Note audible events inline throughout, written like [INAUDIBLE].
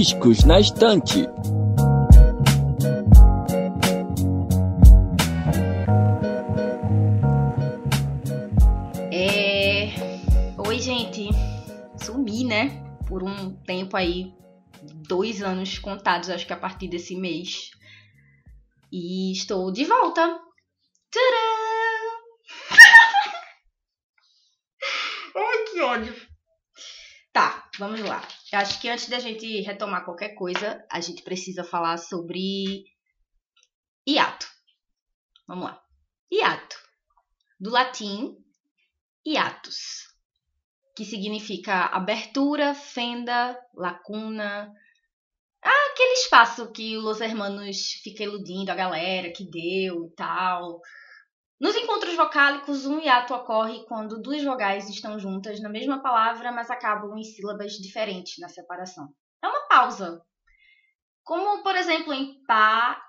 Discos na estante. É... Oi, gente. Sumi, né? Por um tempo aí. Dois anos contados, acho que a partir desse mês. E estou de volta. Tcharam! [LAUGHS] Ai, que ódio. Tá, vamos lá. Eu acho que antes da gente retomar qualquer coisa, a gente precisa falar sobre hiato. Vamos lá. Hiato. Do latim hiatus, que significa abertura, fenda, lacuna. Ah, aquele espaço que os hermanos ficam iludindo a galera que deu e tal. Nos encontros vocálicos, um hiato ocorre quando duas vogais estão juntas na mesma palavra, mas acabam em sílabas diferentes na separação. É uma pausa. Como, por exemplo, em pá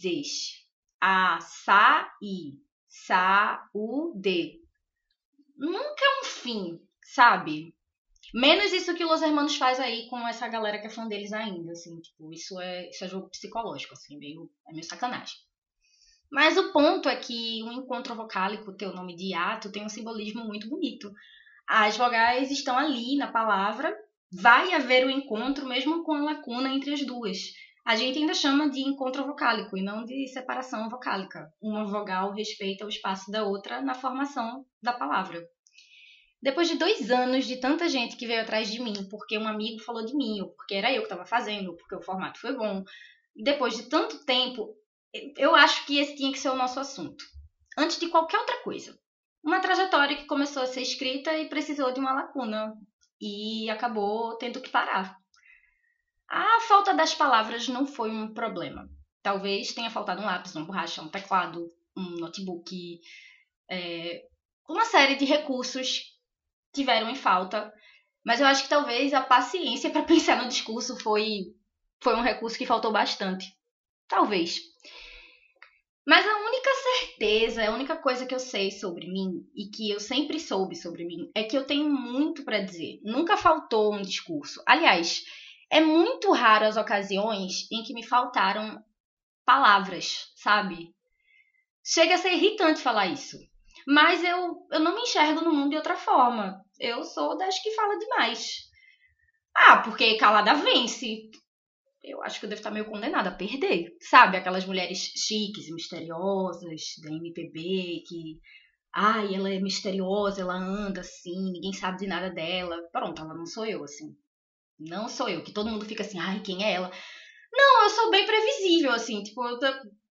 zes. A, sa, i. Sa, u, de. Nunca é um fim, sabe? Menos isso que Los Hermanos faz aí com essa galera que é fã deles ainda, assim. Tipo, isso é, isso é jogo psicológico, assim, meio, é meio sacanagem. Mas o ponto é que o encontro vocálico, teu nome de hiato, tem um simbolismo muito bonito. As vogais estão ali na palavra, vai haver o encontro mesmo com a lacuna entre as duas. A gente ainda chama de encontro vocálico e não de separação vocálica. Uma vogal respeita o espaço da outra na formação da palavra. Depois de dois anos de tanta gente que veio atrás de mim, porque um amigo falou de mim, ou porque era eu que estava fazendo, ou porque o formato foi bom, depois de tanto tempo, eu acho que esse tinha que ser o nosso assunto. Antes de qualquer outra coisa. Uma trajetória que começou a ser escrita e precisou de uma lacuna. E acabou tendo que parar. A falta das palavras não foi um problema. Talvez tenha faltado um lápis, uma borracha, um teclado, um notebook. É, uma série de recursos tiveram em falta. Mas eu acho que talvez a paciência para [LAUGHS] pensar no discurso foi, foi um recurso que faltou bastante. Talvez. Mas a única certeza, a única coisa que eu sei sobre mim e que eu sempre soube sobre mim é que eu tenho muito para dizer. Nunca faltou um discurso. Aliás, é muito raro as ocasiões em que me faltaram palavras, sabe? Chega a ser irritante falar isso. Mas eu, eu não me enxergo no mundo de outra forma. Eu sou das que fala demais. Ah, porque calada vence eu acho que eu devo estar meio condenada a perder, sabe? Aquelas mulheres chiques e misteriosas da MPB que, ai, ela é misteriosa, ela anda assim, ninguém sabe de nada dela. Pronto, ela não sou eu, assim. Não sou eu, que todo mundo fica assim, ai, quem é ela? Não, eu sou bem previsível, assim, tipo,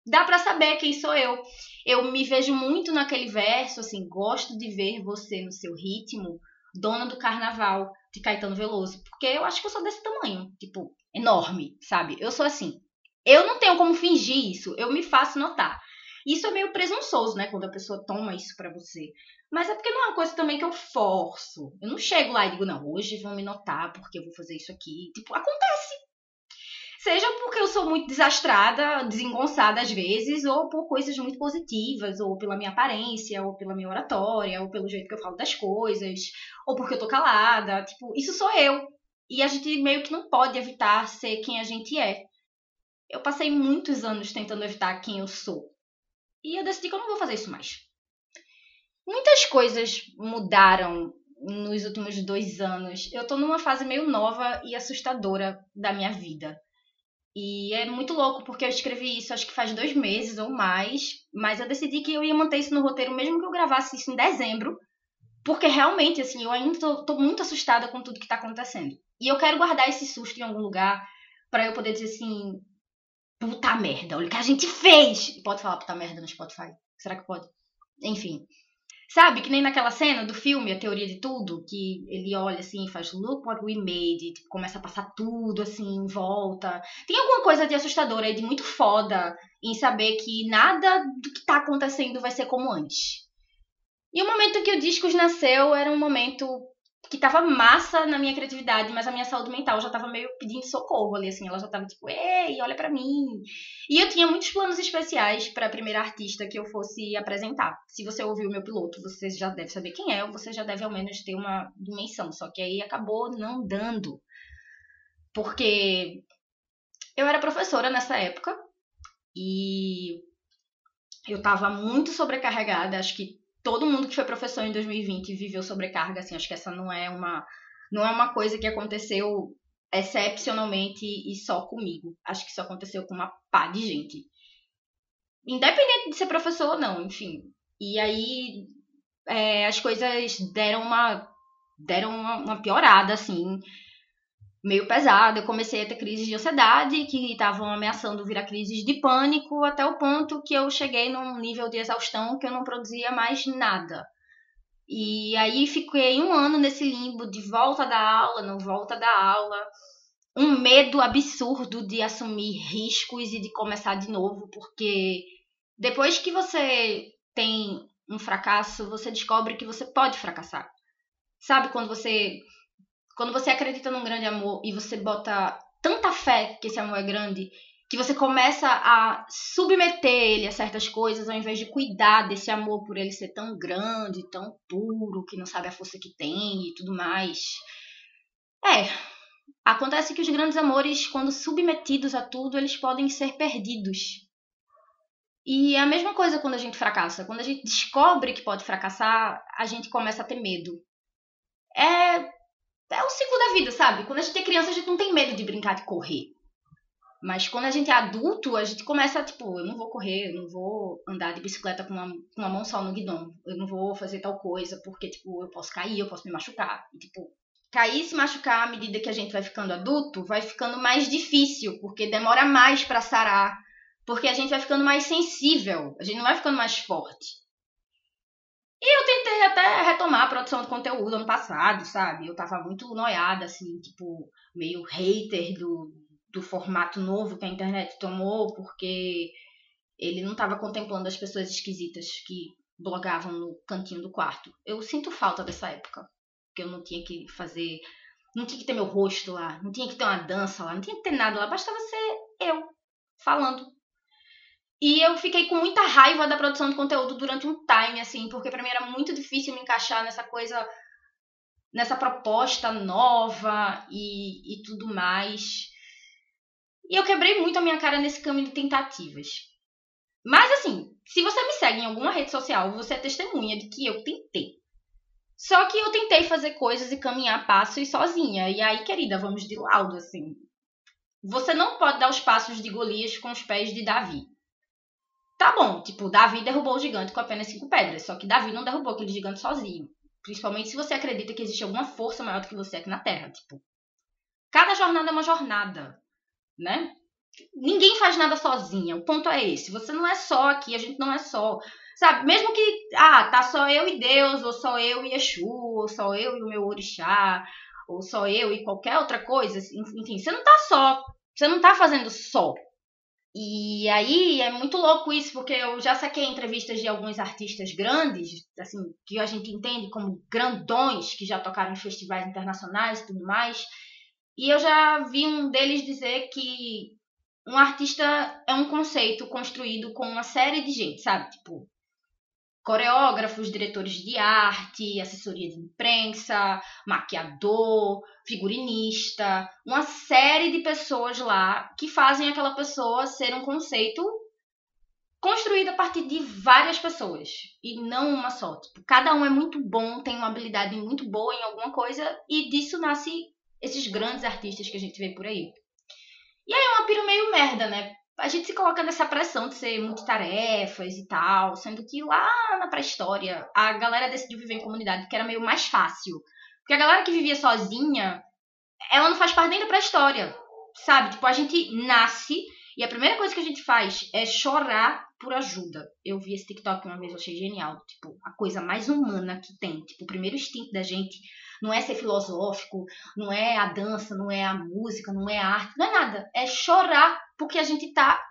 dá para saber quem sou eu. Eu me vejo muito naquele verso, assim, gosto de ver você no seu ritmo, dona do carnaval, de Caetano Veloso, porque eu acho que eu sou desse tamanho, tipo, enorme, sabe? Eu sou assim. Eu não tenho como fingir isso, eu me faço notar. Isso é meio presunçoso, né? Quando a pessoa toma isso para você. Mas é porque não é uma coisa também que eu forço. Eu não chego lá e digo, não, hoje vão me notar porque eu vou fazer isso aqui. Tipo, acontece. Seja porque eu sou muito desastrada, desengonçada às vezes, ou por coisas muito positivas, ou pela minha aparência, ou pela minha oratória, ou pelo jeito que eu falo das coisas, ou porque eu tô calada. Tipo, isso sou eu. E a gente meio que não pode evitar ser quem a gente é. Eu passei muitos anos tentando evitar quem eu sou. E eu decidi que eu não vou fazer isso mais. Muitas coisas mudaram nos últimos dois anos. Eu tô numa fase meio nova e assustadora da minha vida. E é muito louco, porque eu escrevi isso acho que faz dois meses ou mais, mas eu decidi que eu ia manter isso no roteiro, mesmo que eu gravasse isso em dezembro, porque realmente, assim, eu ainda tô, tô muito assustada com tudo que tá acontecendo. E eu quero guardar esse susto em algum lugar para eu poder dizer assim: puta merda, olha o que a gente fez! Pode falar puta merda no Spotify? Será que pode? Enfim. Sabe, que nem naquela cena do filme, A Teoria de Tudo, que ele olha assim e faz Look what we made, tipo, começa a passar tudo assim em volta. Tem alguma coisa de assustadora e de muito foda em saber que nada do que tá acontecendo vai ser como antes. E o momento que o Discos nasceu era um momento que tava massa na minha criatividade, mas a minha saúde mental já tava meio pedindo socorro ali, assim. Ela já tava tipo, ei, olha para mim. E eu tinha muitos planos especiais para a primeira artista que eu fosse apresentar. Se você ouviu o meu piloto, você já deve saber quem é, ou você já deve ao menos ter uma dimensão. Só que aí acabou não dando. Porque eu era professora nessa época e eu tava muito sobrecarregada. Acho que todo mundo que foi professor em 2020 viveu sobrecarga, assim. Acho que essa não é uma, não é uma coisa que aconteceu excepcionalmente e só comigo. Acho que isso aconteceu com uma pá de gente. Independente de ser professor ou não, enfim. E aí é, as coisas deram uma deram uma, uma, piorada, assim, meio pesada. Eu comecei a ter crises de ansiedade que estavam ameaçando virar crises de pânico, até o ponto que eu cheguei num nível de exaustão que eu não produzia mais nada. E aí fiquei um ano nesse limbo de volta da aula, não volta da aula. Um medo absurdo de assumir riscos e de começar de novo, porque depois que você tem um fracasso, você descobre que você pode fracassar. Sabe quando você quando você acredita num grande amor e você bota tanta fé que esse amor é grande, que você começa a submeter ele a certas coisas ao invés de cuidar desse amor por ele ser tão grande, tão puro, que não sabe a força que tem e tudo mais. É, acontece que os grandes amores, quando submetidos a tudo, eles podem ser perdidos. E é a mesma coisa quando a gente fracassa. Quando a gente descobre que pode fracassar, a gente começa a ter medo. É, é o ciclo da vida, sabe? Quando a gente é criança, a gente não tem medo de brincar de correr. Mas quando a gente é adulto, a gente começa, tipo, eu não vou correr, eu não vou andar de bicicleta com uma, com uma mão só no guidão. Eu não vou fazer tal coisa, porque, tipo, eu posso cair, eu posso me machucar. E, tipo, cair e se machucar à medida que a gente vai ficando adulto, vai ficando mais difícil, porque demora mais para sarar porque a gente vai ficando mais sensível, a gente não vai ficando mais forte. E eu tentei até retomar a produção de conteúdo ano passado, sabe? Eu tava muito noiada, assim, tipo, meio hater do, do formato novo que a internet tomou, porque ele não tava contemplando as pessoas esquisitas que blogavam no cantinho do quarto. Eu sinto falta dessa época, que eu não tinha que fazer, não tinha que ter meu rosto lá, não tinha que ter uma dança lá, não tinha que ter nada lá, bastava ser eu falando e eu fiquei com muita raiva da produção de conteúdo durante um time, assim, porque para mim era muito difícil me encaixar nessa coisa, nessa proposta nova e, e tudo mais. E eu quebrei muito a minha cara nesse caminho de tentativas. Mas assim, se você me segue em alguma rede social, você é testemunha de que eu tentei. Só que eu tentei fazer coisas e caminhar passos sozinha. E aí, querida, vamos de laudo, assim. Você não pode dar os passos de Golias com os pés de Davi. Tá bom, tipo, Davi derrubou o gigante com apenas cinco pedras. Só que Davi não derrubou aquele gigante sozinho. Principalmente se você acredita que existe alguma força maior do que você aqui na Terra. Tipo, cada jornada é uma jornada, né? Ninguém faz nada sozinha. O ponto é esse. Você não é só aqui, a gente não é só. Sabe, mesmo que, ah, tá só eu e Deus, ou só eu e Exu, ou só eu e o meu orixá, ou só eu e qualquer outra coisa, enfim, você não tá só. Você não tá fazendo só. E aí é muito louco isso, porque eu já saquei entrevistas de alguns artistas grandes, assim, que a gente entende como grandões, que já tocaram em festivais internacionais e tudo mais. E eu já vi um deles dizer que um artista é um conceito construído com uma série de gente, sabe? Tipo, coreógrafos, diretores de arte, assessoria de imprensa, maquiador, figurinista, uma série de pessoas lá que fazem aquela pessoa ser um conceito construído a partir de várias pessoas e não uma só. Tipo, cada um é muito bom, tem uma habilidade muito boa em alguma coisa e disso nasce esses grandes artistas que a gente vê por aí. E aí é uma pira meio merda, né? A gente se coloca nessa pressão de ser multitarefas e tal, sendo que lá na pré-história a galera decidiu viver em comunidade porque era meio mais fácil. Porque a galera que vivia sozinha, ela não faz parte nem da pré-história, sabe? Tipo, a gente nasce e a primeira coisa que a gente faz é chorar por ajuda. Eu vi esse TikTok uma vez, eu achei genial. Tipo, a coisa mais humana que tem. Tipo, o primeiro instinto da gente não é ser filosófico, não é a dança, não é a música, não é a arte, não é nada. É chorar porque a gente tá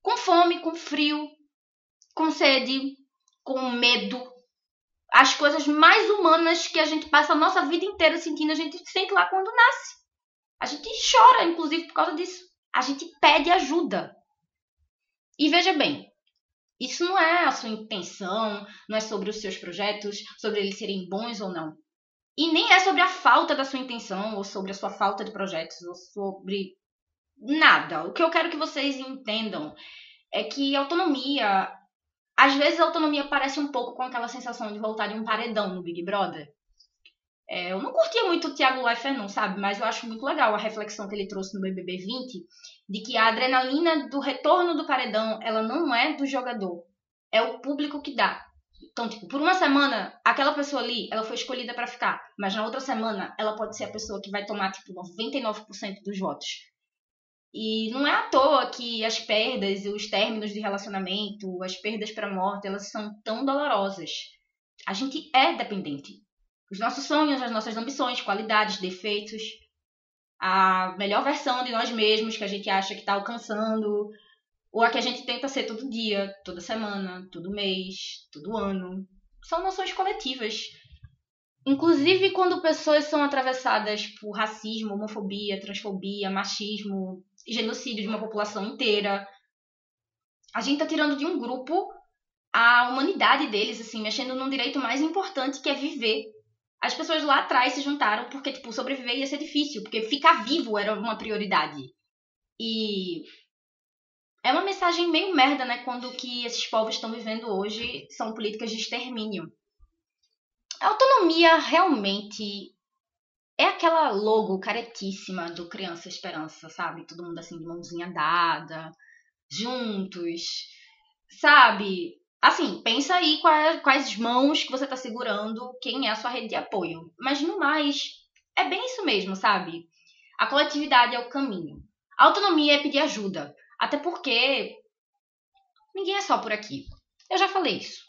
com fome, com frio, com sede, com medo. As coisas mais humanas que a gente passa a nossa vida inteira sentindo, a gente sente lá quando nasce. A gente chora, inclusive, por causa disso. A gente pede ajuda. E veja bem, isso não é a sua intenção, não é sobre os seus projetos, sobre eles serem bons ou não. E nem é sobre a falta da sua intenção, ou sobre a sua falta de projetos, ou sobre nada. O que eu quero que vocês entendam é que autonomia. Às vezes a autonomia parece um pouco com aquela sensação de voltar de um paredão no Big Brother. É, eu não curtia muito o Thiago Leifert, não, sabe? Mas eu acho muito legal a reflexão que ele trouxe no BBB 20 de que a adrenalina do retorno do paredão, ela não é do jogador, é o público que dá. Então, tipo, por uma semana, aquela pessoa ali, ela foi escolhida para ficar, mas na outra semana, ela pode ser a pessoa que vai tomar, tipo, 99% dos votos. E não é à toa que as perdas e os términos de relacionamento, as perdas para morte, elas são tão dolorosas. A gente é dependente os nossos sonhos, as nossas ambições, qualidades, defeitos, a melhor versão de nós mesmos que a gente acha que está alcançando, ou a que a gente tenta ser todo dia, toda semana, todo mês, todo ano. São noções coletivas. Inclusive quando pessoas são atravessadas por racismo, homofobia, transfobia, machismo, genocídio de uma população inteira. A gente está tirando de um grupo a humanidade deles, assim, mexendo num direito mais importante que é viver as pessoas lá atrás se juntaram porque, tipo, sobreviver ia ser difícil, porque ficar vivo era uma prioridade. E é uma mensagem meio merda, né? Quando o que esses povos estão vivendo hoje são políticas de extermínio. A autonomia realmente é aquela logo caretíssima do Criança Esperança, sabe? Todo mundo assim de mãozinha dada, juntos, sabe? Assim, pensa aí quais, mãos que você está segurando, quem é a sua rede de apoio. Mas no mais, é bem isso mesmo, sabe? A coletividade é o caminho. A autonomia é pedir ajuda. Até porque ninguém é só por aqui. Eu já falei isso.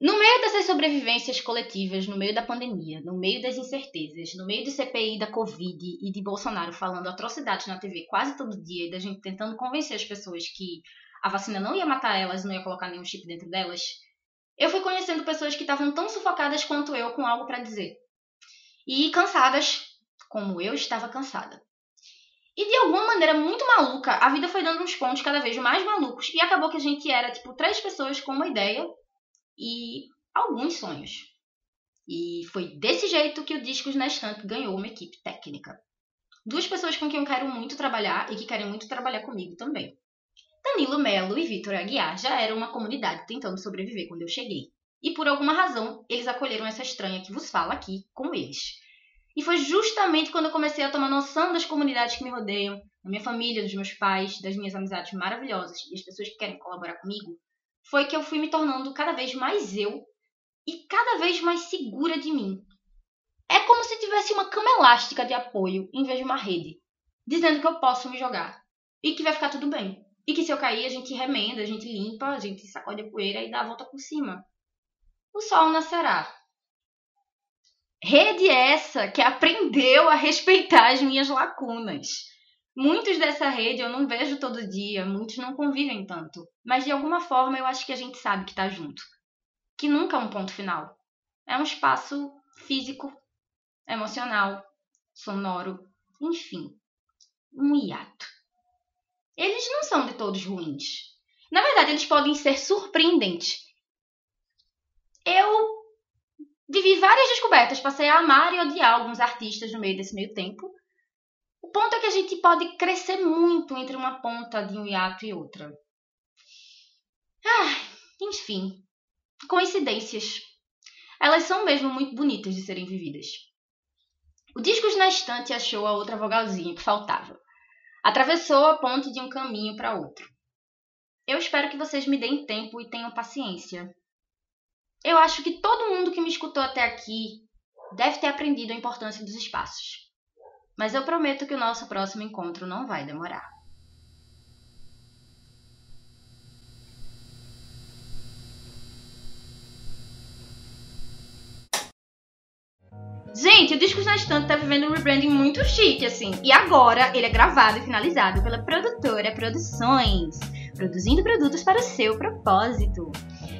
No meio dessas sobrevivências coletivas, no meio da pandemia, no meio das incertezas, no meio de CPI da Covid e de Bolsonaro falando atrocidades na TV quase todo dia e da gente tentando convencer as pessoas que a vacina não ia matar elas, não ia colocar nenhum chip dentro delas, eu fui conhecendo pessoas que estavam tão sufocadas quanto eu com algo para dizer. E cansadas, como eu estava cansada. Alguma maneira muito maluca, a vida foi dando uns pontos cada vez mais malucos e acabou que a gente era tipo três pessoas com uma ideia e alguns sonhos. E foi desse jeito que o Discos na Estante ganhou uma equipe técnica. Duas pessoas com quem eu quero muito trabalhar e que querem muito trabalhar comigo também. Danilo Melo e Vitor Aguiar já eram uma comunidade tentando sobreviver quando eu cheguei. E por alguma razão, eles acolheram essa estranha que vos fala aqui com eles. E foi justamente quando eu comecei a tomar noção das comunidades que me rodeiam, da minha família, dos meus pais, das minhas amizades maravilhosas e as pessoas que querem colaborar comigo, foi que eu fui me tornando cada vez mais eu e cada vez mais segura de mim. É como se tivesse uma cama elástica de apoio em vez de uma rede, dizendo que eu posso me jogar e que vai ficar tudo bem. E que se eu cair, a gente remenda, a gente limpa, a gente sacode a poeira e dá a volta por cima. O sol nascerá. Rede essa que aprendeu a respeitar as minhas lacunas. Muitos dessa rede eu não vejo todo dia, muitos não convivem tanto. Mas de alguma forma eu acho que a gente sabe que tá junto. Que nunca é um ponto final. É um espaço físico, emocional, sonoro, enfim, um hiato eles não são de todos ruins. Na verdade, eles podem ser surpreendentes. Eu vivi várias descobertas, passei a amar e odiar alguns artistas no meio desse meio tempo. O ponto é que a gente pode crescer muito entre uma ponta de um hiato e outra. Ah, enfim, coincidências. Elas são mesmo muito bonitas de serem vividas. O Discos na Estante achou a outra vogalzinha que faltava. Atravessou a ponte de um caminho para outro. Eu espero que vocês me deem tempo e tenham paciência. Eu acho que todo mundo que me escutou até aqui deve ter aprendido a importância dos espaços. Mas eu prometo que o nosso próximo encontro não vai demorar. Gente, o Discos na Estante tá vivendo um rebranding muito chique, assim. E agora ele é gravado e finalizado pela produtora Produções, produzindo produtos para o seu propósito.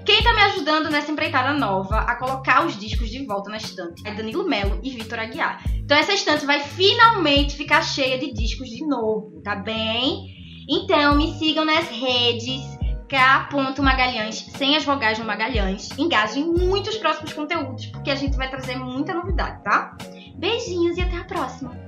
Quem tá me ajudando nessa empreitada nova a colocar os discos de volta na estante é Danilo Melo e Vitor Aguiar. Então essa estante vai finalmente ficar cheia de discos de novo, tá bem? Então me sigam nas redes, K.Magalhães, sem as vogais no Magalhães. Engaje em muitos próximos conteúdos, porque a gente vai trazer muita novidade, tá? Beijinhos e até a próxima!